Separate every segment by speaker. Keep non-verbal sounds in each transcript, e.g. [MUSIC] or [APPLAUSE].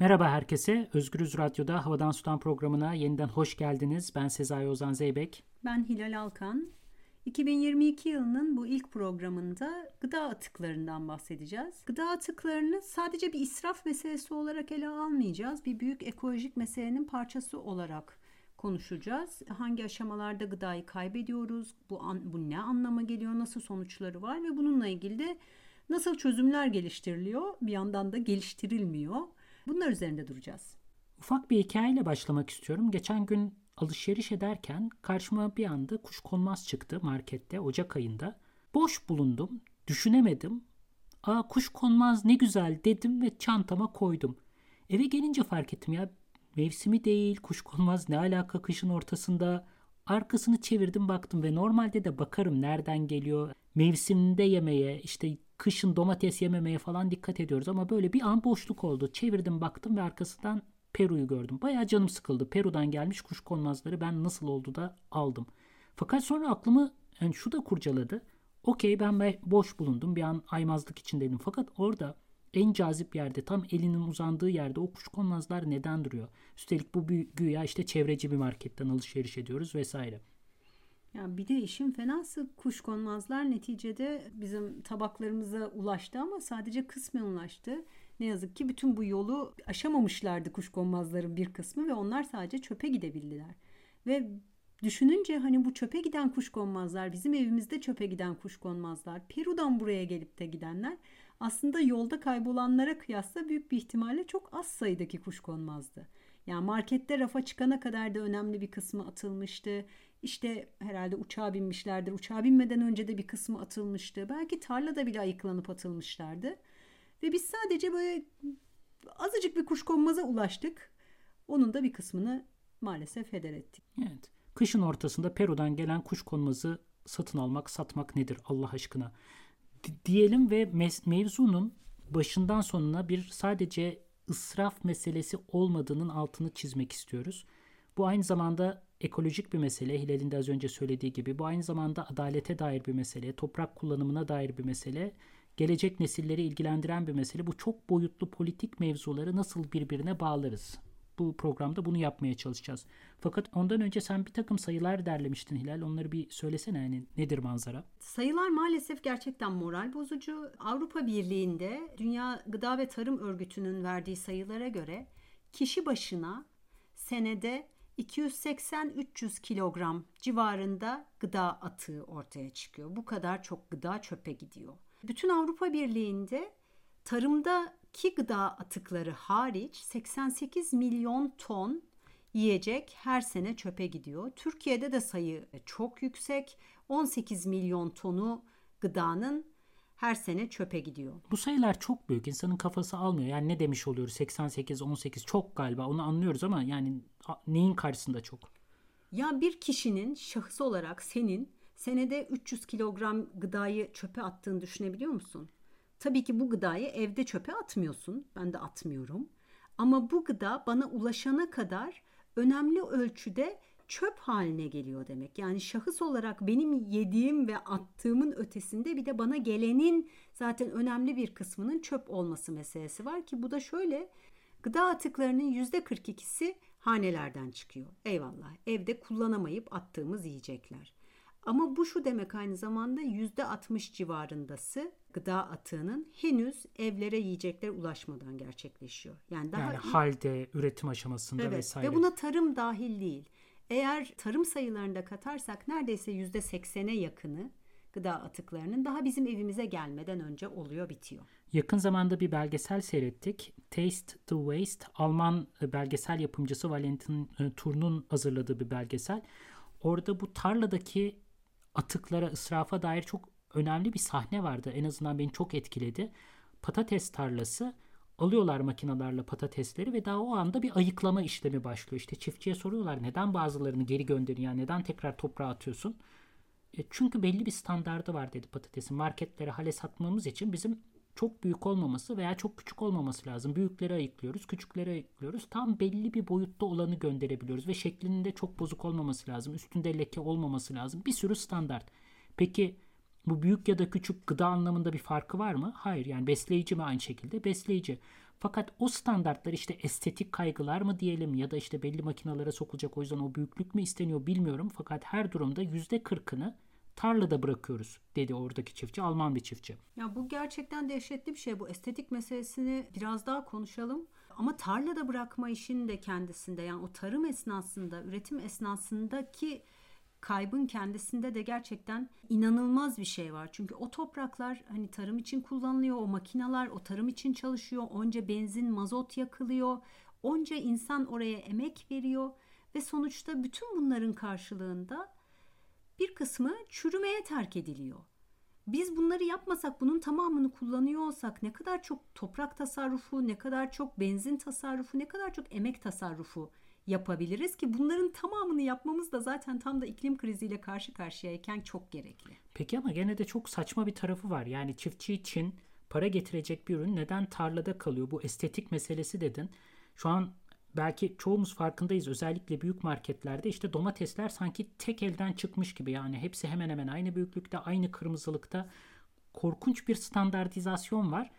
Speaker 1: Merhaba herkese. Özgürüz Radyo'da Havadan Sudan programına yeniden hoş geldiniz. Ben Sezai Ozan Zeybek.
Speaker 2: Ben Hilal Alkan. 2022 yılının bu ilk programında gıda atıklarından bahsedeceğiz. Gıda atıklarını sadece bir israf meselesi olarak ele almayacağız. Bir büyük ekolojik meselenin parçası olarak konuşacağız. Hangi aşamalarda gıdayı kaybediyoruz? Bu, an, bu ne anlama geliyor? Nasıl sonuçları var? Ve bununla ilgili de nasıl çözümler geliştiriliyor? Bir yandan da geliştirilmiyor. Bunlar üzerinde duracağız.
Speaker 1: Ufak bir hikayeyle başlamak istiyorum. Geçen gün alışveriş ederken karşıma bir anda kuşkonmaz çıktı markette Ocak ayında. Boş bulundum, düşünemedim. Aa kuşkonmaz ne güzel dedim ve çantama koydum. Eve gelince fark ettim ya mevsimi değil, kuşkonmaz ne alaka kışın ortasında. Arkasını çevirdim baktım ve normalde de bakarım nereden geliyor. Mevsiminde yemeye, işte kışın domates yememeye falan dikkat ediyoruz ama böyle bir an boşluk oldu. Çevirdim baktım ve arkasından Peru'yu gördüm. Bayağı canım sıkıldı. Peru'dan gelmiş kuşkonmazları ben nasıl oldu da aldım. Fakat sonra aklımı yani şu da kurcaladı. Okey ben boş bulundum. Bir an aymazlık içindeydim. Fakat orada en cazip yerde tam elinin uzandığı yerde o kuşkonmazlar neden duruyor? Üstelik bu güya işte çevreci bir marketten alışveriş ediyoruz vesaire.
Speaker 2: Ya bir de işin fenası kuşkonmazlar neticede bizim tabaklarımıza ulaştı ama sadece kısmen ulaştı. Ne yazık ki bütün bu yolu aşamamışlardı kuşkonmazların bir kısmı ve onlar sadece çöpe gidebildiler. Ve düşününce hani bu çöpe giden kuşkonmazlar, bizim evimizde çöpe giden kuşkonmazlar, Peru'dan buraya gelip de gidenler aslında yolda kaybolanlara kıyasla büyük bir ihtimalle çok az sayıdaki kuşkonmazdı. Yani markette rafa çıkana kadar da önemli bir kısmı atılmıştı. İşte herhalde uçağa binmişlerdir. Uçağa binmeden önce de bir kısmı atılmıştı. Belki tarlada bile ayıklanıp atılmışlardı. Ve biz sadece böyle azıcık bir kuşkonmaza ulaştık. Onun da bir kısmını maalesef heder ettik.
Speaker 1: Evet. Kışın ortasında Peru'dan gelen kuşkonmazı satın almak, satmak nedir Allah aşkına? D- diyelim ve mevzunun başından sonuna bir sadece ısraf meselesi olmadığının altını çizmek istiyoruz. Bu aynı zamanda ekolojik bir mesele. Hilal'in de az önce söylediği gibi. Bu aynı zamanda adalete dair bir mesele, toprak kullanımına dair bir mesele gelecek nesilleri ilgilendiren bir mesele. Bu çok boyutlu politik mevzuları nasıl birbirine bağlarız? Bu programda bunu yapmaya çalışacağız. Fakat ondan önce sen bir takım sayılar derlemiştin Hilal. Onları bir söylesene yani nedir manzara?
Speaker 2: Sayılar maalesef gerçekten moral bozucu. Avrupa Birliği'nde Dünya Gıda ve Tarım Örgütü'nün verdiği sayılara göre kişi başına senede 280-300 kilogram civarında gıda atığı ortaya çıkıyor. Bu kadar çok gıda çöpe gidiyor. Bütün Avrupa Birliği'nde tarımdaki gıda atıkları hariç 88 milyon ton yiyecek her sene çöpe gidiyor. Türkiye'de de sayı çok yüksek. 18 milyon tonu gıdanın her sene çöpe gidiyor.
Speaker 1: Bu sayılar çok büyük. İnsanın kafası almıyor. Yani ne demiş oluyoruz? 88, 18 çok galiba. Onu anlıyoruz ama yani neyin karşısında çok?
Speaker 2: Ya bir kişinin şahıs olarak senin senede 300 kilogram gıdayı çöpe attığını düşünebiliyor musun? Tabii ki bu gıdayı evde çöpe atmıyorsun. Ben de atmıyorum. Ama bu gıda bana ulaşana kadar önemli ölçüde çöp haline geliyor demek. Yani şahıs olarak benim yediğim ve attığımın ötesinde bir de bana gelenin zaten önemli bir kısmının çöp olması meselesi var ki bu da şöyle gıda atıklarının yüzde 42'si hanelerden çıkıyor. Eyvallah evde kullanamayıp attığımız yiyecekler. Ama bu şu demek aynı zamanda yüzde 60 civarındası gıda atığının henüz evlere yiyecekler ulaşmadan gerçekleşiyor.
Speaker 1: Yani daha yani halde, üretim aşamasında
Speaker 2: evet,
Speaker 1: vesaire.
Speaker 2: Ve buna tarım dahil değil. Eğer tarım sayılarını da katarsak neredeyse yüzde 80'e yakını gıda atıklarının daha bizim evimize gelmeden önce oluyor bitiyor.
Speaker 1: Yakın zamanda bir belgesel seyrettik. Taste the Waste Alman e, belgesel yapımcısı Valentin e, Turn'un hazırladığı bir belgesel. Orada bu tarladaki atıklara, ısrafa dair çok önemli bir sahne vardı. En azından beni çok etkiledi. Patates tarlası alıyorlar makinalarla patatesleri ve daha o anda bir ayıklama işlemi başlıyor. İşte çiftçiye soruyorlar neden bazılarını geri gönderin yani neden tekrar toprağa atıyorsun? E çünkü belli bir standardı var dedi patatesin. Marketlere hale satmamız için bizim çok büyük olmaması veya çok küçük olmaması lazım. Büyükleri ayıklıyoruz, küçükleri ayıklıyoruz. Tam belli bir boyutta olanı gönderebiliyoruz ve şeklinde çok bozuk olmaması lazım. Üstünde leke olmaması lazım. Bir sürü standart. Peki bu büyük ya da küçük gıda anlamında bir farkı var mı? Hayır yani besleyici mi aynı şekilde? Besleyici. Fakat o standartlar işte estetik kaygılar mı diyelim ya da işte belli makinalara sokulacak o yüzden o büyüklük mü isteniyor bilmiyorum. Fakat her durumda %40'ını tarlada bırakıyoruz dedi oradaki çiftçi Alman bir çiftçi.
Speaker 2: Ya bu gerçekten dehşetli bir şey bu estetik meselesini biraz daha konuşalım. Ama tarlada bırakma işinin de kendisinde yani o tarım esnasında üretim esnasındaki kaybın kendisinde de gerçekten inanılmaz bir şey var. Çünkü o topraklar hani tarım için kullanılıyor, o makineler o tarım için çalışıyor. Onca benzin, mazot yakılıyor. Onca insan oraya emek veriyor ve sonuçta bütün bunların karşılığında bir kısmı çürümeye terk ediliyor. Biz bunları yapmasak, bunun tamamını kullanıyor olsak ne kadar çok toprak tasarrufu, ne kadar çok benzin tasarrufu, ne kadar çok emek tasarrufu yapabiliriz ki bunların tamamını yapmamız da zaten tam da iklim kriziyle karşı karşıyayken çok gerekli.
Speaker 1: Peki ama gene de çok saçma bir tarafı var. Yani çiftçi için para getirecek bir ürün neden tarlada kalıyor? Bu estetik meselesi dedin. Şu an belki çoğumuz farkındayız. Özellikle büyük marketlerde işte domatesler sanki tek elden çıkmış gibi. Yani hepsi hemen hemen aynı büyüklükte, aynı kırmızılıkta. Korkunç bir standartizasyon var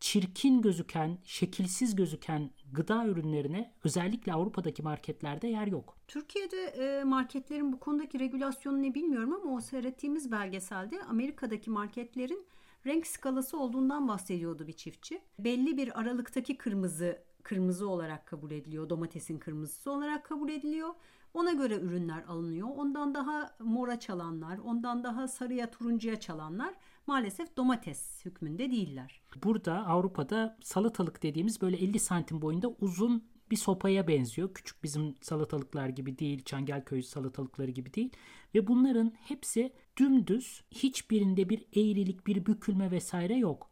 Speaker 1: çirkin gözüken, şekilsiz gözüken gıda ürünlerine özellikle Avrupa'daki marketlerde yer yok.
Speaker 2: Türkiye'de e, marketlerin bu konudaki regülasyonu ne bilmiyorum ama o seyrettiğimiz belgeselde Amerika'daki marketlerin renk skalası olduğundan bahsediyordu bir çiftçi. Belli bir aralıktaki kırmızı kırmızı olarak kabul ediliyor. Domatesin kırmızısı olarak kabul ediliyor. Ona göre ürünler alınıyor. Ondan daha mora çalanlar, ondan daha sarıya turuncuya çalanlar maalesef domates hükmünde değiller.
Speaker 1: Burada Avrupa'da salatalık dediğimiz böyle 50 santim boyunda uzun bir sopaya benziyor. Küçük bizim salatalıklar gibi değil, Çangelköy salatalıkları gibi değil. Ve bunların hepsi dümdüz, hiçbirinde bir eğrilik, bir bükülme vesaire yok.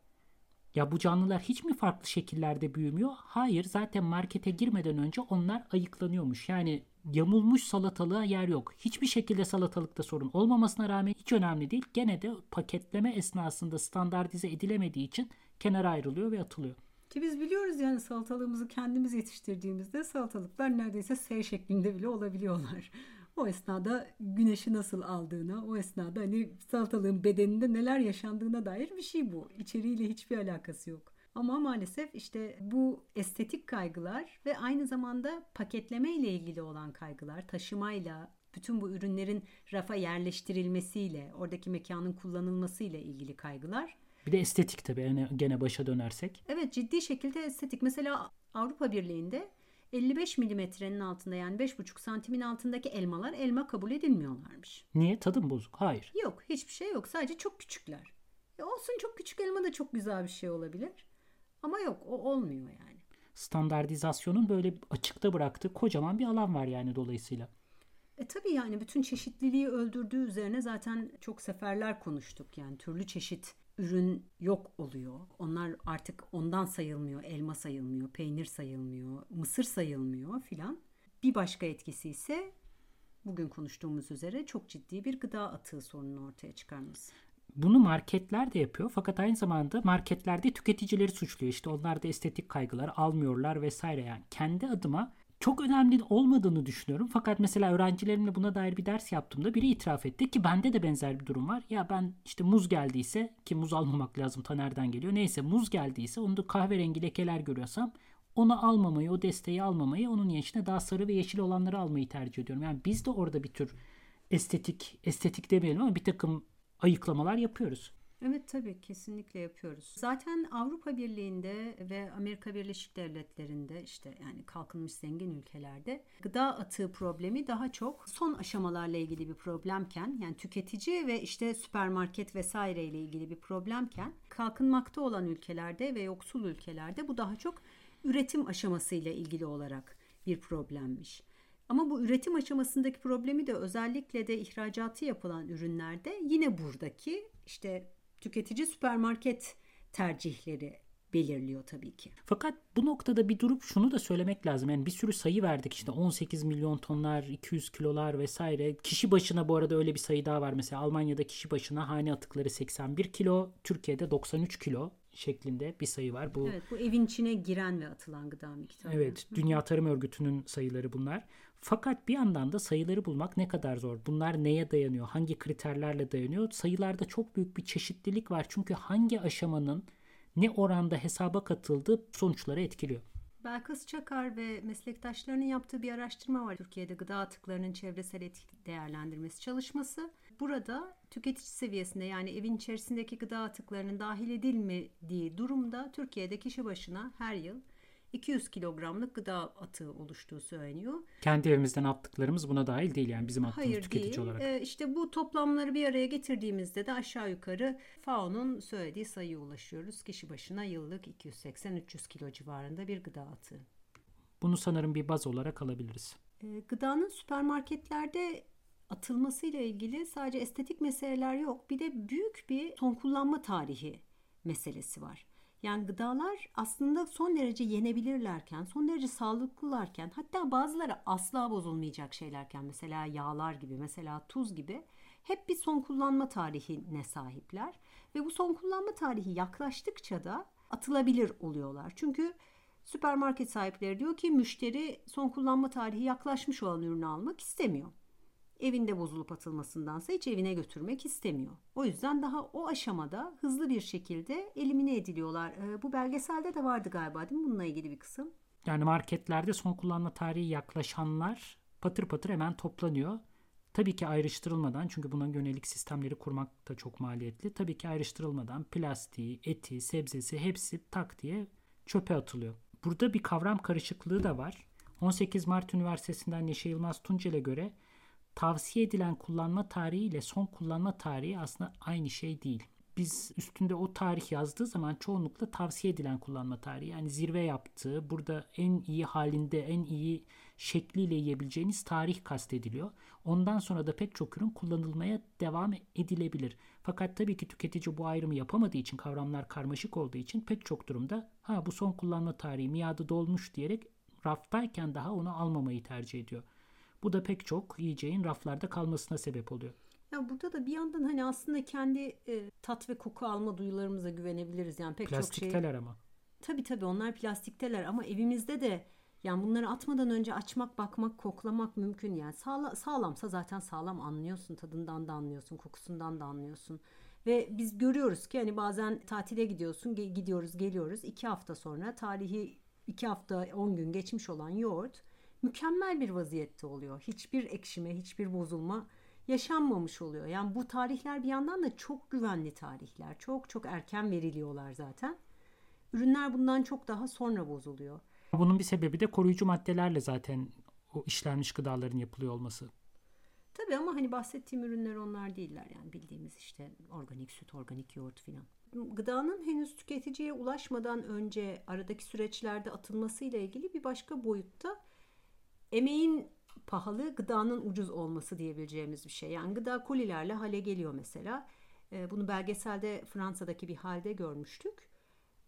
Speaker 1: Ya bu canlılar hiç mi farklı şekillerde büyümüyor? Hayır, zaten markete girmeden önce onlar ayıklanıyormuş. Yani yamulmuş salatalığa yer yok. Hiçbir şekilde salatalıkta sorun olmamasına rağmen hiç önemli değil. Gene de paketleme esnasında standartize edilemediği için kenara ayrılıyor ve atılıyor.
Speaker 2: Ki biz biliyoruz yani salatalığımızı kendimiz yetiştirdiğimizde salatalıklar neredeyse S şeklinde bile olabiliyorlar. O esnada güneşi nasıl aldığına, o esnada hani salatalığın bedeninde neler yaşandığına dair bir şey bu. İçeriğiyle hiçbir alakası yok. Ama maalesef işte bu estetik kaygılar ve aynı zamanda paketleme ile ilgili olan kaygılar, taşımayla, bütün bu ürünlerin rafa yerleştirilmesiyle, oradaki mekanın kullanılmasıyla ilgili kaygılar.
Speaker 1: Bir de estetik tabii yani gene başa dönersek.
Speaker 2: Evet ciddi şekilde estetik. Mesela Avrupa Birliği'nde 55 milimetrenin altında yani 5,5 santimin altındaki elmalar elma kabul edilmiyorlarmış.
Speaker 1: Niye? Tadı mı bozuk? Hayır.
Speaker 2: Yok hiçbir şey yok. Sadece çok küçükler. E olsun çok küçük elma da çok güzel bir şey olabilir. Ama yok o olmuyor yani.
Speaker 1: Standartizasyonun böyle açıkta bıraktığı kocaman bir alan var yani dolayısıyla.
Speaker 2: E tabii yani bütün çeşitliliği öldürdüğü üzerine zaten çok seferler konuştuk. Yani türlü çeşit ürün yok oluyor. Onlar artık ondan sayılmıyor. Elma sayılmıyor, peynir sayılmıyor, mısır sayılmıyor filan. Bir başka etkisi ise bugün konuştuğumuz üzere çok ciddi bir gıda atığı sorununu ortaya çıkarması.
Speaker 1: Bunu marketler de yapıyor fakat aynı zamanda marketlerde tüketicileri suçluyor. İşte onlar da estetik kaygılar almıyorlar vesaire yani. Kendi adıma çok önemli olmadığını düşünüyorum. Fakat mesela öğrencilerimle buna dair bir ders yaptığımda biri itiraf etti ki bende de benzer bir durum var. Ya ben işte muz geldiyse ki muz almamak lazım ta nereden geliyor. Neyse muz geldiyse onda kahverengi lekeler görüyorsam onu almamayı, o desteği almamayı, onun yerine daha sarı ve yeşil olanları almayı tercih ediyorum. Yani biz de orada bir tür estetik, estetik demeyelim ama bir takım ayıklamalar yapıyoruz.
Speaker 2: Evet tabii kesinlikle yapıyoruz. Zaten Avrupa Birliği'nde ve Amerika Birleşik Devletleri'nde işte yani kalkınmış zengin ülkelerde gıda atığı problemi daha çok son aşamalarla ilgili bir problemken yani tüketici ve işte süpermarket vesaire ile ilgili bir problemken kalkınmakta olan ülkelerde ve yoksul ülkelerde bu daha çok üretim aşamasıyla ilgili olarak bir problemmiş. Ama bu üretim aşamasındaki problemi de özellikle de ihracatı yapılan ürünlerde yine buradaki işte tüketici süpermarket tercihleri belirliyor tabii ki.
Speaker 1: Fakat bu noktada bir durup şunu da söylemek lazım. Yani bir sürü sayı verdik işte 18 milyon tonlar, 200 kilolar vesaire. Kişi başına bu arada öyle bir sayı daha var. Mesela Almanya'da kişi başına hane atıkları 81 kilo, Türkiye'de 93 kilo şeklinde bir sayı var.
Speaker 2: Bu Evet, bu evin içine giren ve atılan gıda miktarı.
Speaker 1: Evet, Dünya Tarım Örgütü'nün sayıları bunlar. Fakat bir yandan da sayıları bulmak ne kadar zor. Bunlar neye dayanıyor? Hangi kriterlerle dayanıyor? Sayılarda çok büyük bir çeşitlilik var. Çünkü hangi aşamanın ne oranda hesaba katıldığı sonuçları etkiliyor.
Speaker 2: Belkıs Çakar ve meslektaşlarının yaptığı bir araştırma var. Türkiye'de gıda atıklarının çevresel etki değerlendirmesi çalışması. Burada tüketici seviyesinde yani evin içerisindeki gıda atıklarının dahil edilmediği durumda Türkiye'de kişi başına her yıl 200 kilogramlık gıda atığı oluştuğu söyleniyor.
Speaker 1: Kendi evimizden attıklarımız buna dahil değil yani bizim attığımız
Speaker 2: Hayır
Speaker 1: tüketici
Speaker 2: değil.
Speaker 1: olarak.
Speaker 2: Ee, işte bu toplamları bir araya getirdiğimizde de aşağı yukarı FAO'nun söylediği sayıya ulaşıyoruz. Kişi başına yıllık 280-300 kilo civarında bir gıda atığı.
Speaker 1: Bunu sanırım bir baz olarak alabiliriz.
Speaker 2: Ee, gıdanın süpermarketlerde atılmasıyla ilgili sadece estetik meseleler yok. Bir de büyük bir son kullanma tarihi meselesi var. Yani gıdalar aslında son derece yenebilirlerken, son derece sağlıklılarken, hatta bazıları asla bozulmayacak şeylerken, mesela yağlar gibi, mesela tuz gibi hep bir son kullanma tarihine sahipler. Ve bu son kullanma tarihi yaklaştıkça da atılabilir oluyorlar. Çünkü süpermarket sahipleri diyor ki müşteri son kullanma tarihi yaklaşmış olan ürünü almak istemiyor evinde bozulup atılmasındansa hiç evine götürmek istemiyor. O yüzden daha o aşamada hızlı bir şekilde elimine ediliyorlar. E, bu belgeselde de vardı galiba değil mi bununla ilgili bir kısım?
Speaker 1: Yani marketlerde son kullanma tarihi yaklaşanlar patır patır hemen toplanıyor. Tabii ki ayrıştırılmadan çünkü buna yönelik sistemleri kurmak da çok maliyetli. Tabii ki ayrıştırılmadan plastiği, eti, sebzesi hepsi tak diye çöpe atılıyor. Burada bir kavram karışıklığı da var. 18 Mart Üniversitesi'nden Neşe Yılmaz Tuncel'e göre tavsiye edilen kullanma tarihi ile son kullanma tarihi aslında aynı şey değil. Biz üstünde o tarih yazdığı zaman çoğunlukla tavsiye edilen kullanma tarihi yani zirve yaptığı, burada en iyi halinde, en iyi şekliyle yiyebileceğiniz tarih kastediliyor. Ondan sonra da pek çok ürün kullanılmaya devam edilebilir. Fakat tabii ki tüketici bu ayrımı yapamadığı için, kavramlar karmaşık olduğu için pek çok durumda ha bu son kullanma tarihi miadı dolmuş diyerek raftayken daha onu almamayı tercih ediyor. Bu da pek çok yiyeceğin raflarda kalmasına sebep oluyor.
Speaker 2: Ya burada da bir yandan hani aslında kendi e, tat ve koku alma duyularımıza güvenebiliriz. Yani pek çok şey.
Speaker 1: ama.
Speaker 2: Tabii tabii onlar plastikteler ama evimizde de yani bunları atmadan önce açmak, bakmak, koklamak mümkün yani. Sağla, sağlamsa zaten sağlam anlıyorsun. Tadından da anlıyorsun, kokusundan da anlıyorsun. Ve biz görüyoruz ki hani bazen tatile gidiyorsun, gidiyoruz, geliyoruz. iki hafta sonra tarihi iki hafta on gün geçmiş olan yoğurt mükemmel bir vaziyette oluyor. Hiçbir ekşime, hiçbir bozulma yaşanmamış oluyor. Yani bu tarihler bir yandan da çok güvenli tarihler. Çok çok erken veriliyorlar zaten. Ürünler bundan çok daha sonra bozuluyor.
Speaker 1: Bunun bir sebebi de koruyucu maddelerle zaten o işlenmiş gıdaların yapılıyor olması.
Speaker 2: Tabii ama hani bahsettiğim ürünler onlar değiller. Yani bildiğimiz işte organik süt, organik yoğurt filan. Gıdanın henüz tüketiciye ulaşmadan önce aradaki süreçlerde atılması ile ilgili bir başka boyutta emeğin pahalı, gıdanın ucuz olması diyebileceğimiz bir şey. Yani gıda kolilerle hale geliyor mesela. Ee, bunu belgeselde Fransa'daki bir halde görmüştük.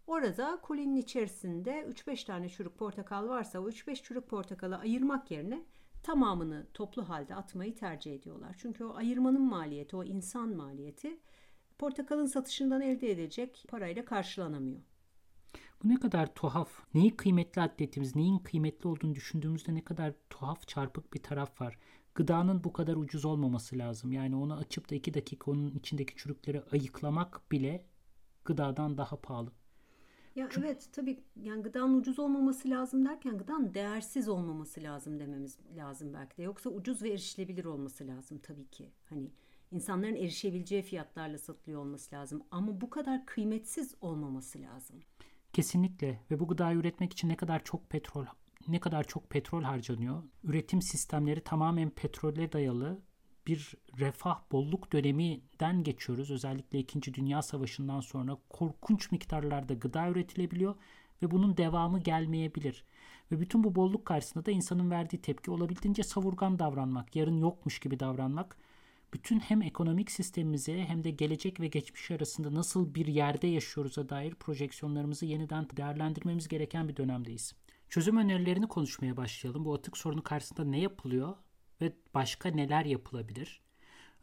Speaker 2: Orada kolinin içerisinde 3-5 tane çürük portakal varsa o 3-5 çürük portakalı ayırmak yerine tamamını toplu halde atmayı tercih ediyorlar. Çünkü o ayırmanın maliyeti, o insan maliyeti portakalın satışından elde edilecek parayla karşılanamıyor.
Speaker 1: Bu ne kadar tuhaf. Neyi kıymetli atletimiz, neyin kıymetli olduğunu düşündüğümüzde ne kadar tuhaf çarpık bir taraf var. Gıdanın bu kadar ucuz olmaması lazım. Yani onu açıp da iki dakika onun içindeki çürükleri ayıklamak bile gıdadan daha pahalı.
Speaker 2: Ya Çünkü... evet tabii yani gıdanın ucuz olmaması lazım derken gıdanın değersiz olmaması lazım dememiz lazım belki de. Yoksa ucuz ve erişilebilir olması lazım tabii ki. Hani insanların erişebileceği fiyatlarla satılıyor olması lazım. Ama bu kadar kıymetsiz olmaması lazım.
Speaker 1: Kesinlikle ve bu gıdayı üretmek için ne kadar çok petrol ne kadar çok petrol harcanıyor. Üretim sistemleri tamamen petrole dayalı bir refah bolluk döneminden geçiyoruz. Özellikle 2. Dünya Savaşı'ndan sonra korkunç miktarlarda gıda üretilebiliyor ve bunun devamı gelmeyebilir. Ve bütün bu bolluk karşısında da insanın verdiği tepki olabildiğince savurgan davranmak, yarın yokmuş gibi davranmak bütün hem ekonomik sistemimize hem de gelecek ve geçmiş arasında nasıl bir yerde yaşıyoruz'a dair projeksiyonlarımızı yeniden değerlendirmemiz gereken bir dönemdeyiz. Çözüm önerilerini konuşmaya başlayalım. Bu atık sorunu karşısında ne yapılıyor ve başka neler yapılabilir?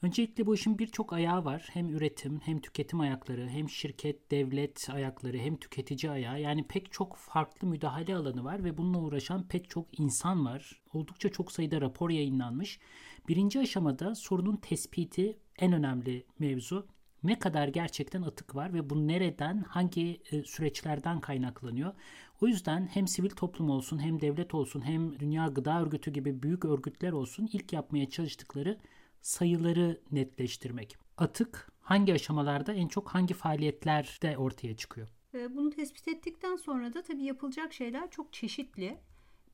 Speaker 1: Öncelikle bu işin birçok ayağı var. Hem üretim, hem tüketim ayakları, hem şirket, devlet ayakları, hem tüketici ayağı. Yani pek çok farklı müdahale alanı var ve bununla uğraşan pek çok insan var. Oldukça çok sayıda rapor yayınlanmış Birinci aşamada sorunun tespiti en önemli mevzu. ne kadar gerçekten atık var ve bu nereden, hangi e, süreçlerden kaynaklanıyor. O yüzden hem sivil toplum olsun, hem devlet olsun, hem Dünya Gıda Örgütü gibi büyük örgütler olsun ilk yapmaya çalıştıkları sayıları netleştirmek. Atık hangi aşamalarda en çok hangi faaliyetlerde ortaya çıkıyor?
Speaker 2: E, bunu tespit ettikten sonra da tabii yapılacak şeyler çok çeşitli.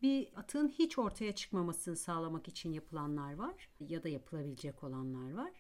Speaker 2: Bir atığın hiç ortaya çıkmamasını sağlamak için yapılanlar var ya da yapılabilecek olanlar var.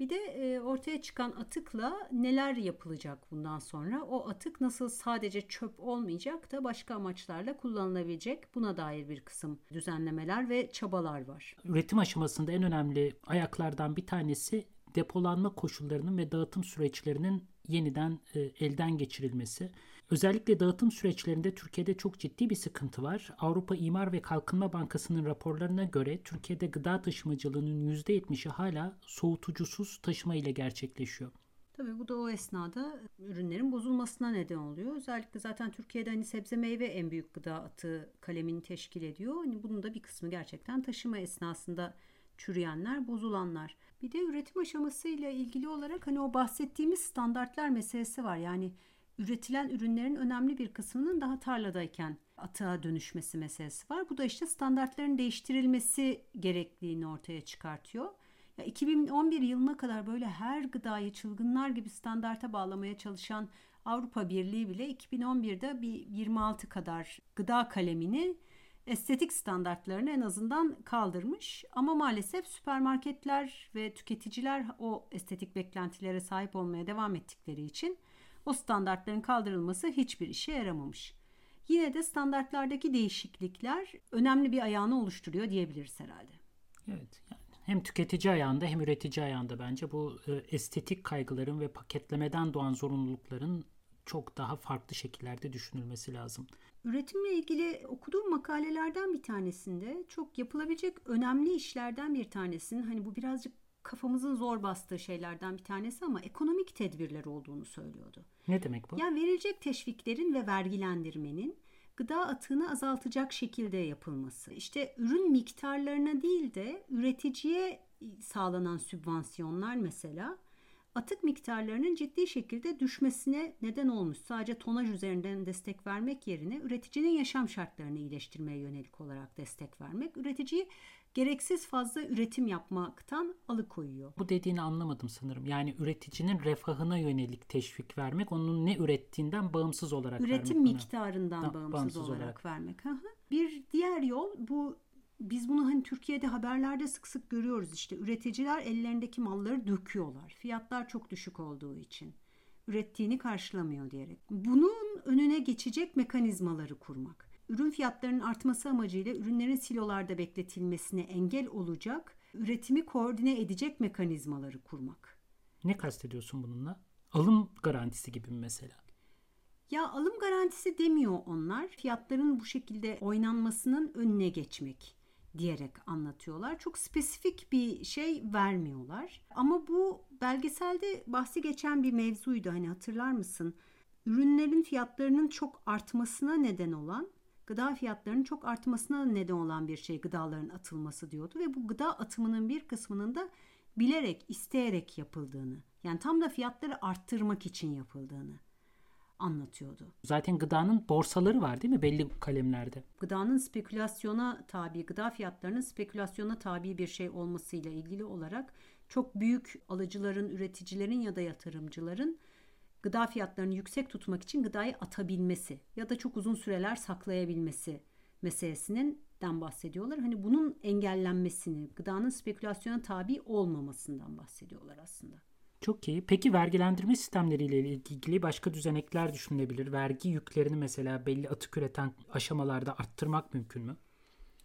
Speaker 2: Bir de e, ortaya çıkan atıkla neler yapılacak bundan sonra? O atık nasıl sadece çöp olmayacak da başka amaçlarla kullanılabilecek? Buna dair bir kısım düzenlemeler ve çabalar var.
Speaker 1: Üretim aşamasında en önemli ayaklardan bir tanesi depolanma koşullarının ve dağıtım süreçlerinin yeniden e, elden geçirilmesi. Özellikle dağıtım süreçlerinde Türkiye'de çok ciddi bir sıkıntı var. Avrupa İmar ve Kalkınma Bankası'nın raporlarına göre Türkiye'de gıda taşımacılığının %70'i hala soğutucusuz taşıma ile gerçekleşiyor.
Speaker 2: Tabii bu da o esnada ürünlerin bozulmasına neden oluyor. Özellikle zaten Türkiye'de hani sebze meyve en büyük gıda atığı kalemini teşkil ediyor. Hani bunun da bir kısmı gerçekten taşıma esnasında çürüyenler, bozulanlar. Bir de üretim aşamasıyla ilgili olarak hani o bahsettiğimiz standartlar meselesi var. Yani üretilen ürünlerin önemli bir kısmının daha tarladayken atığa dönüşmesi meselesi var. Bu da işte standartların değiştirilmesi gerekliliğini ortaya çıkartıyor. Ya 2011 yılına kadar böyle her gıdayı çılgınlar gibi standarta bağlamaya çalışan Avrupa Birliği bile 2011'de bir 26 kadar gıda kalemini estetik standartlarını en azından kaldırmış. Ama maalesef süpermarketler ve tüketiciler o estetik beklentilere sahip olmaya devam ettikleri için o standartların kaldırılması hiçbir işe yaramamış. Yine de standartlardaki değişiklikler önemli bir ayağını oluşturuyor diyebiliriz herhalde.
Speaker 1: Evet. Yani hem tüketici ayağında hem üretici ayağında bence bu e, estetik kaygıların ve paketlemeden doğan zorunlulukların çok daha farklı şekillerde düşünülmesi lazım.
Speaker 2: Üretimle ilgili okuduğum makalelerden bir tanesinde çok yapılabilecek önemli işlerden bir tanesinin hani bu birazcık kafamızın zor bastığı şeylerden bir tanesi ama ekonomik tedbirler olduğunu söylüyordu.
Speaker 1: Ne demek bu?
Speaker 2: Yani verilecek teşviklerin ve vergilendirmenin gıda atığını azaltacak şekilde yapılması. İşte ürün miktarlarına değil de üreticiye sağlanan sübvansiyonlar mesela atık miktarlarının ciddi şekilde düşmesine neden olmuş. Sadece tonaj üzerinden destek vermek yerine üreticinin yaşam şartlarını iyileştirmeye yönelik olarak destek vermek üreticiyi gereksiz fazla üretim yapmaktan alıkoyuyor.
Speaker 1: Bu dediğini anlamadım sanırım. Yani üreticinin refahına yönelik teşvik vermek, onun ne ürettiğinden bağımsız olarak
Speaker 2: Üretim
Speaker 1: vermek.
Speaker 2: Üretim miktarından da, bağımsız, bağımsız olarak, olarak vermek. Bir diğer yol bu biz bunu hani Türkiye'de haberlerde sık sık görüyoruz işte üreticiler ellerindeki malları döküyorlar. Fiyatlar çok düşük olduğu için ürettiğini karşılamıyor diyerek. Bunun önüne geçecek mekanizmaları kurmak. Ürün fiyatlarının artması amacıyla ürünlerin silolarda bekletilmesine engel olacak, üretimi koordine edecek mekanizmaları kurmak.
Speaker 1: Ne kastediyorsun bununla? Alım garantisi gibi mi mesela?
Speaker 2: Ya alım garantisi demiyor onlar. Fiyatların bu şekilde oynanmasının önüne geçmek diyerek anlatıyorlar. Çok spesifik bir şey vermiyorlar. Ama bu belgeselde bahsi geçen bir mevzuydu. Hani hatırlar mısın? Ürünlerin fiyatlarının çok artmasına neden olan gıda fiyatlarının çok artmasına neden olan bir şey gıdaların atılması diyordu ve bu gıda atımının bir kısmının da bilerek, isteyerek yapıldığını, yani tam da fiyatları arttırmak için yapıldığını anlatıyordu.
Speaker 1: Zaten gıdanın borsaları var değil mi belli kalemlerde?
Speaker 2: Gıdanın spekülasyona tabi, gıda fiyatlarının spekülasyona tabi bir şey olmasıyla ilgili olarak çok büyük alıcıların, üreticilerin ya da yatırımcıların gıda fiyatlarını yüksek tutmak için gıdayı atabilmesi ya da çok uzun süreler saklayabilmesi meselesinin den bahsediyorlar. Hani bunun engellenmesini, gıdanın spekülasyona tabi olmamasından bahsediyorlar aslında.
Speaker 1: Çok iyi. Peki vergilendirme sistemleriyle ilgili başka düzenekler düşünülebilir. Vergi yüklerini mesela belli atık üreten aşamalarda arttırmak mümkün mü?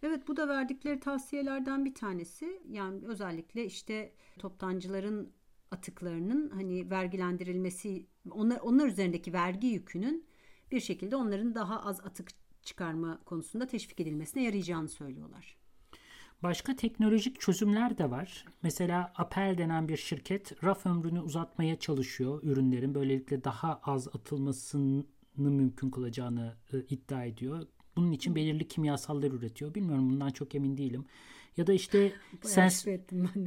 Speaker 2: Evet bu da verdikleri tavsiyelerden bir tanesi. Yani özellikle işte toptancıların atıklarının hani vergilendirilmesi onlar onlar üzerindeki vergi yükünün bir şekilde onların daha az atık çıkarma konusunda teşvik edilmesine yarayacağını söylüyorlar.
Speaker 1: Başka teknolojik çözümler de var. Mesela Apple denen bir şirket raf ömrünü uzatmaya çalışıyor ürünlerin. Böylelikle daha az atılmasını mümkün kılacağını e, iddia ediyor. bunun için belirli kimyasallar üretiyor. Bilmiyorum bundan çok emin değilim. Ya da işte [LAUGHS] sens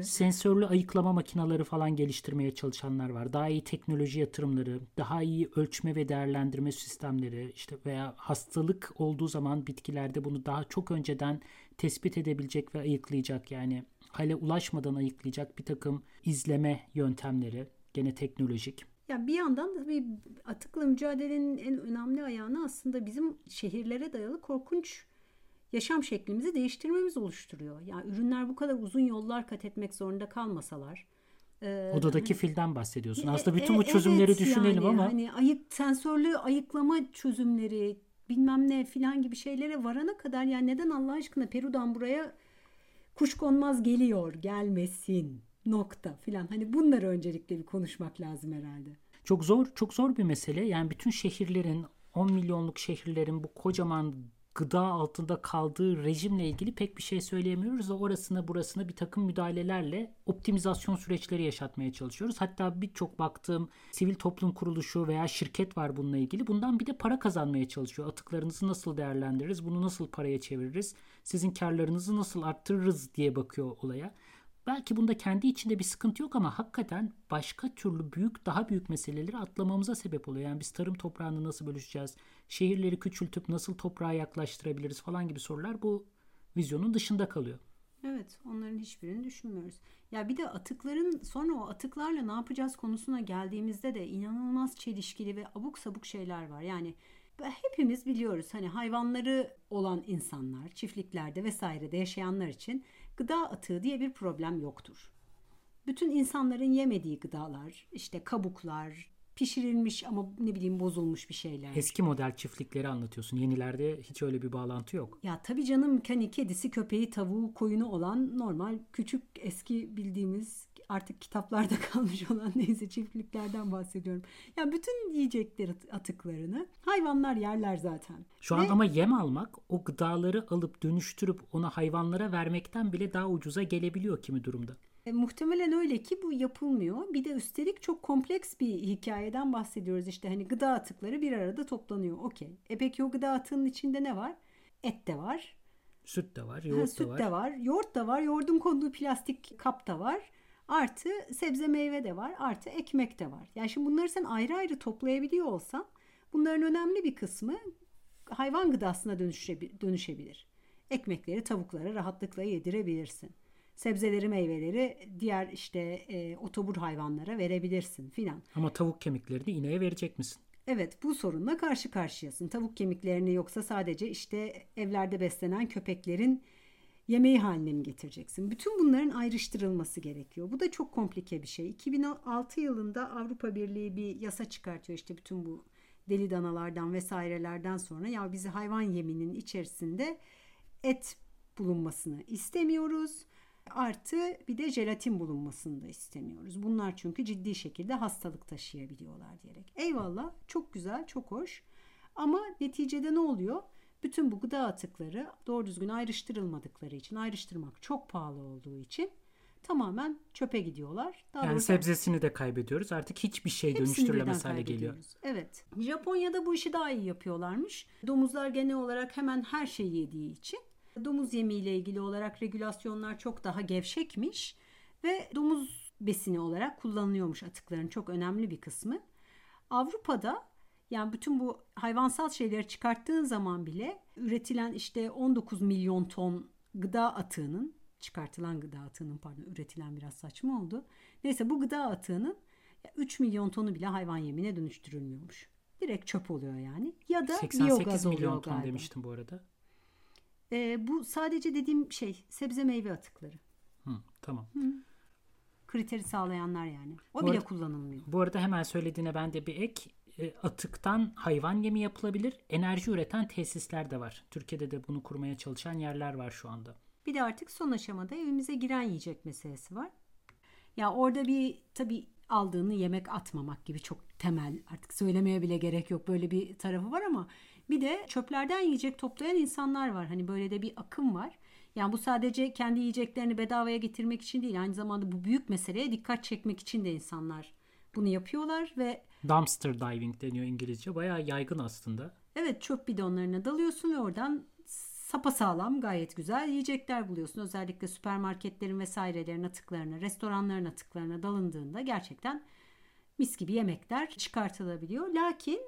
Speaker 1: sensörlü ayıklama makineleri falan geliştirmeye çalışanlar var. Daha iyi teknoloji yatırımları, daha iyi ölçme ve değerlendirme sistemleri işte veya hastalık olduğu zaman bitkilerde bunu daha çok önceden tespit edebilecek ve ayıklayacak yani hale ulaşmadan ayıklayacak bir takım izleme yöntemleri gene teknolojik.
Speaker 2: Ya bir yandan da bir atıkla mücadelenin en önemli ayağını aslında bizim şehirlere dayalı korkunç yaşam şeklimizi değiştirmemiz oluşturuyor. Yani ürünler bu kadar uzun yollar kat etmek zorunda kalmasalar.
Speaker 1: E, Odadaki hani, filden bahsediyorsun. E, Aslında bütün e, bu çözümleri evet, düşünelim yani, ama.
Speaker 2: Hani ayık sensörlü ayıklama çözümleri bilmem ne filan gibi şeylere varana kadar yani neden Allah aşkına Peru'dan buraya kuş konmaz geliyor gelmesin nokta filan. Hani bunları öncelikle bir konuşmak lazım herhalde.
Speaker 1: Çok zor, çok zor bir mesele. Yani bütün şehirlerin 10 milyonluk şehirlerin bu kocaman gıda altında kaldığı rejimle ilgili pek bir şey söyleyemiyoruz. Orasına burasına bir takım müdahalelerle optimizasyon süreçleri yaşatmaya çalışıyoruz. Hatta birçok baktığım sivil toplum kuruluşu veya şirket var bununla ilgili. Bundan bir de para kazanmaya çalışıyor. Atıklarınızı nasıl değerlendiririz? Bunu nasıl paraya çeviririz? Sizin karlarınızı nasıl arttırırız diye bakıyor olaya. Belki bunda kendi içinde bir sıkıntı yok ama hakikaten başka türlü büyük, daha büyük meseleleri atlamamıza sebep oluyor. Yani biz tarım toprağını nasıl bölüşeceğiz? Şehirleri küçültüp nasıl toprağa yaklaştırabiliriz falan gibi sorular bu vizyonun dışında kalıyor.
Speaker 2: Evet, onların hiçbirini düşünmüyoruz. Ya bir de atıkların sonra o atıklarla ne yapacağız konusuna geldiğimizde de inanılmaz çelişkili ve abuk sabuk şeyler var. Yani hepimiz biliyoruz hani hayvanları olan insanlar, çiftliklerde vesairede yaşayanlar için gıda atığı diye bir problem yoktur. Bütün insanların yemediği gıdalar, işte kabuklar, pişirilmiş ama ne bileyim bozulmuş bir şeyler.
Speaker 1: Eski model çiftlikleri anlatıyorsun. Yenilerde hiç öyle bir bağlantı yok.
Speaker 2: Ya tabii canım hani kedisi, köpeği, tavuğu, koyunu olan normal küçük eski bildiğimiz artık kitaplarda [LAUGHS] kalmış olan neyse çiftliklerden bahsediyorum. Ya yani bütün yiyecekleri atıklarını hayvanlar yerler zaten.
Speaker 1: Şu Ve... an ama yem almak o gıdaları alıp dönüştürüp onu hayvanlara vermekten bile daha ucuza gelebiliyor kimi durumda.
Speaker 2: E, muhtemelen öyle ki bu yapılmıyor. Bir de üstelik çok kompleks bir hikayeden bahsediyoruz. İşte hani gıda atıkları bir arada toplanıyor. Okey. E peki o gıda atığının içinde ne var? Et de var.
Speaker 1: Süt de var, yoğurt ha,
Speaker 2: süt
Speaker 1: da var.
Speaker 2: de var, yoğurt da var, yoğurdun konduğu plastik kap da var. Artı sebze meyve de var, artı ekmek de var. Yani şimdi bunları sen ayrı ayrı toplayabiliyor olsan bunların önemli bir kısmı hayvan gıdasına dönüşebilir. Ekmekleri tavuklara rahatlıkla yedirebilirsin sebzeleri meyveleri diğer işte e, otobur hayvanlara verebilirsin filan.
Speaker 1: Ama tavuk kemiklerini ineğe verecek misin?
Speaker 2: Evet bu sorunla karşı karşıyasın. Tavuk kemiklerini yoksa sadece işte evlerde beslenen köpeklerin yemeği haline mi getireceksin? Bütün bunların ayrıştırılması gerekiyor. Bu da çok komplike bir şey. 2006 yılında Avrupa Birliği bir yasa çıkartıyor işte bütün bu deli danalardan vesairelerden sonra ya bizi hayvan yeminin içerisinde et bulunmasını istemiyoruz. Artı bir de jelatin bulunmasını da istemiyoruz. Bunlar çünkü ciddi şekilde hastalık taşıyabiliyorlar diyerek. Eyvallah çok güzel çok hoş ama neticede ne oluyor? Bütün bu gıda atıkları doğru düzgün ayrıştırılmadıkları için ayrıştırmak çok pahalı olduğu için tamamen çöpe gidiyorlar.
Speaker 1: Daha yani sebzesini de kaybediyoruz. Artık hiçbir şey dönüştürülemez hale geliyor.
Speaker 2: Evet. Japonya'da bu işi daha iyi yapıyorlarmış. Domuzlar genel olarak hemen her şeyi yediği için Domuz yemiyle ilgili olarak regülasyonlar çok daha gevşekmiş ve domuz besini olarak kullanılıyormuş atıkların çok önemli bir kısmı. Avrupa'da yani bütün bu hayvansal şeyleri çıkarttığın zaman bile üretilen işte 19 milyon ton gıda atığının çıkartılan gıda atığının pardon üretilen biraz saçma oldu. Neyse bu gıda atığının 3 milyon tonu bile hayvan yemine dönüştürülmüyormuş. Direkt çöp oluyor yani. Ya da 88 milyon ton galiba.
Speaker 1: demiştim bu arada.
Speaker 2: E, bu sadece dediğim şey sebze meyve atıkları.
Speaker 1: Hı, tamam. Hı.
Speaker 2: Kriteri sağlayanlar yani. O bu bile arada, kullanılmıyor.
Speaker 1: Bu arada hemen söylediğine ben de bir ek. E, atıktan hayvan yemi yapılabilir. Enerji üreten tesisler de var. Türkiye'de de bunu kurmaya çalışan yerler var şu anda.
Speaker 2: Bir de artık son aşamada evimize giren yiyecek meselesi var. Ya orada bir tabii aldığını yemek atmamak gibi çok temel artık söylemeye bile gerek yok böyle bir tarafı var ama bir de çöplerden yiyecek toplayan insanlar var. Hani böyle de bir akım var. Yani bu sadece kendi yiyeceklerini bedavaya getirmek için değil. Aynı zamanda bu büyük meseleye dikkat çekmek için de insanlar bunu yapıyorlar ve
Speaker 1: dumpster diving deniyor İngilizce. Bayağı yaygın aslında.
Speaker 2: Evet çöp bidonlarına dalıyorsun ve oradan sapasağlam gayet güzel yiyecekler buluyorsun. Özellikle süpermarketlerin vesairelerin atıklarına, restoranların atıklarına dalındığında gerçekten mis gibi yemekler çıkartılabiliyor. Lakin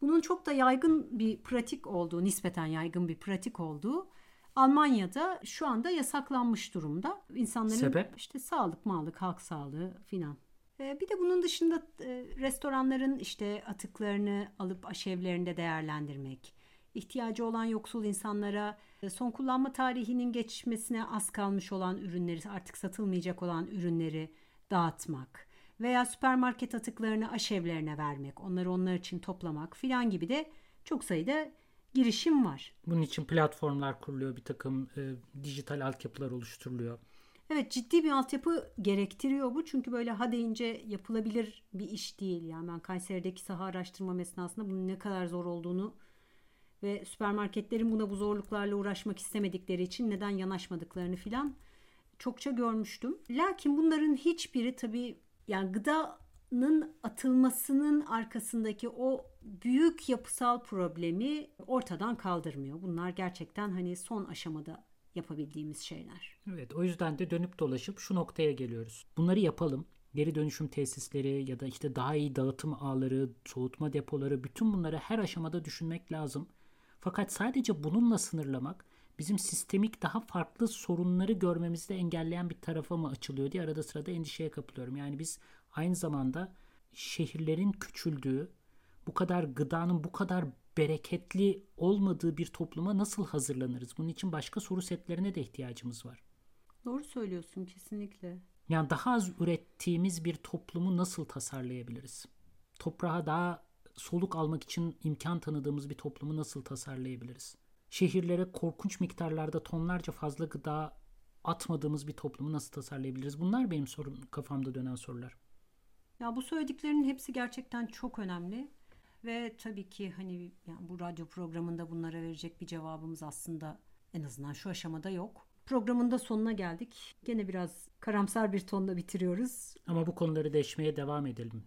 Speaker 2: bunun çok da yaygın bir pratik olduğu, nispeten yaygın bir pratik olduğu Almanya'da şu anda yasaklanmış durumda. İnsanların
Speaker 1: Sebep?
Speaker 2: işte sağlık, mağlık, halk sağlığı filan. Ee, bir de bunun dışında e, restoranların işte atıklarını alıp aşevlerinde değerlendirmek, ihtiyacı olan yoksul insanlara e, son kullanma tarihinin geçmesine az kalmış olan ürünleri, artık satılmayacak olan ürünleri dağıtmak veya süpermarket atıklarını aşevlerine vermek, onları onlar için toplamak filan gibi de çok sayıda girişim var.
Speaker 1: Bunun için platformlar kuruluyor, bir takım e, dijital altyapılar oluşturuluyor.
Speaker 2: Evet ciddi bir altyapı gerektiriyor bu. Çünkü böyle ha deyince yapılabilir bir iş değil. Yani ben Kayseri'deki saha araştırma esnasında bunun ne kadar zor olduğunu ve süpermarketlerin buna bu zorluklarla uğraşmak istemedikleri için neden yanaşmadıklarını filan çokça görmüştüm. Lakin bunların hiçbiri tabii yani gıdanın atılmasının arkasındaki o büyük yapısal problemi ortadan kaldırmıyor. Bunlar gerçekten hani son aşamada yapabildiğimiz şeyler.
Speaker 1: Evet o yüzden de dönüp dolaşıp şu noktaya geliyoruz. Bunları yapalım. Geri dönüşüm tesisleri ya da işte daha iyi dağıtım ağları, soğutma depoları bütün bunları her aşamada düşünmek lazım. Fakat sadece bununla sınırlamak bizim sistemik daha farklı sorunları görmemizi de engelleyen bir tarafa mı açılıyor diye arada sırada endişeye kapılıyorum. Yani biz aynı zamanda şehirlerin küçüldüğü, bu kadar gıdanın bu kadar bereketli olmadığı bir topluma nasıl hazırlanırız? Bunun için başka soru setlerine de ihtiyacımız var.
Speaker 2: Doğru söylüyorsun kesinlikle.
Speaker 1: Yani daha az ürettiğimiz bir toplumu nasıl tasarlayabiliriz? Toprağa daha soluk almak için imkan tanıdığımız bir toplumu nasıl tasarlayabiliriz? Şehirlere korkunç miktarlarda tonlarca fazla gıda atmadığımız bir toplumu nasıl tasarlayabiliriz? Bunlar benim sorum, kafamda dönen sorular.
Speaker 2: Ya bu söylediklerinin hepsi gerçekten çok önemli. Ve tabii ki hani yani bu radyo programında bunlara verecek bir cevabımız aslında en azından şu aşamada yok. Programın da sonuna geldik. Gene biraz karamsar bir tonla bitiriyoruz.
Speaker 1: Ama bu konuları deşmeye devam edelim.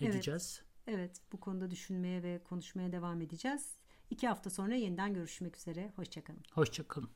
Speaker 1: Edeceğiz.
Speaker 2: Evet, evet bu konuda düşünmeye ve konuşmaya devam edeceğiz. İki hafta sonra yeniden görüşmek üzere. Hoşçakalın.
Speaker 1: Hoşçakalın.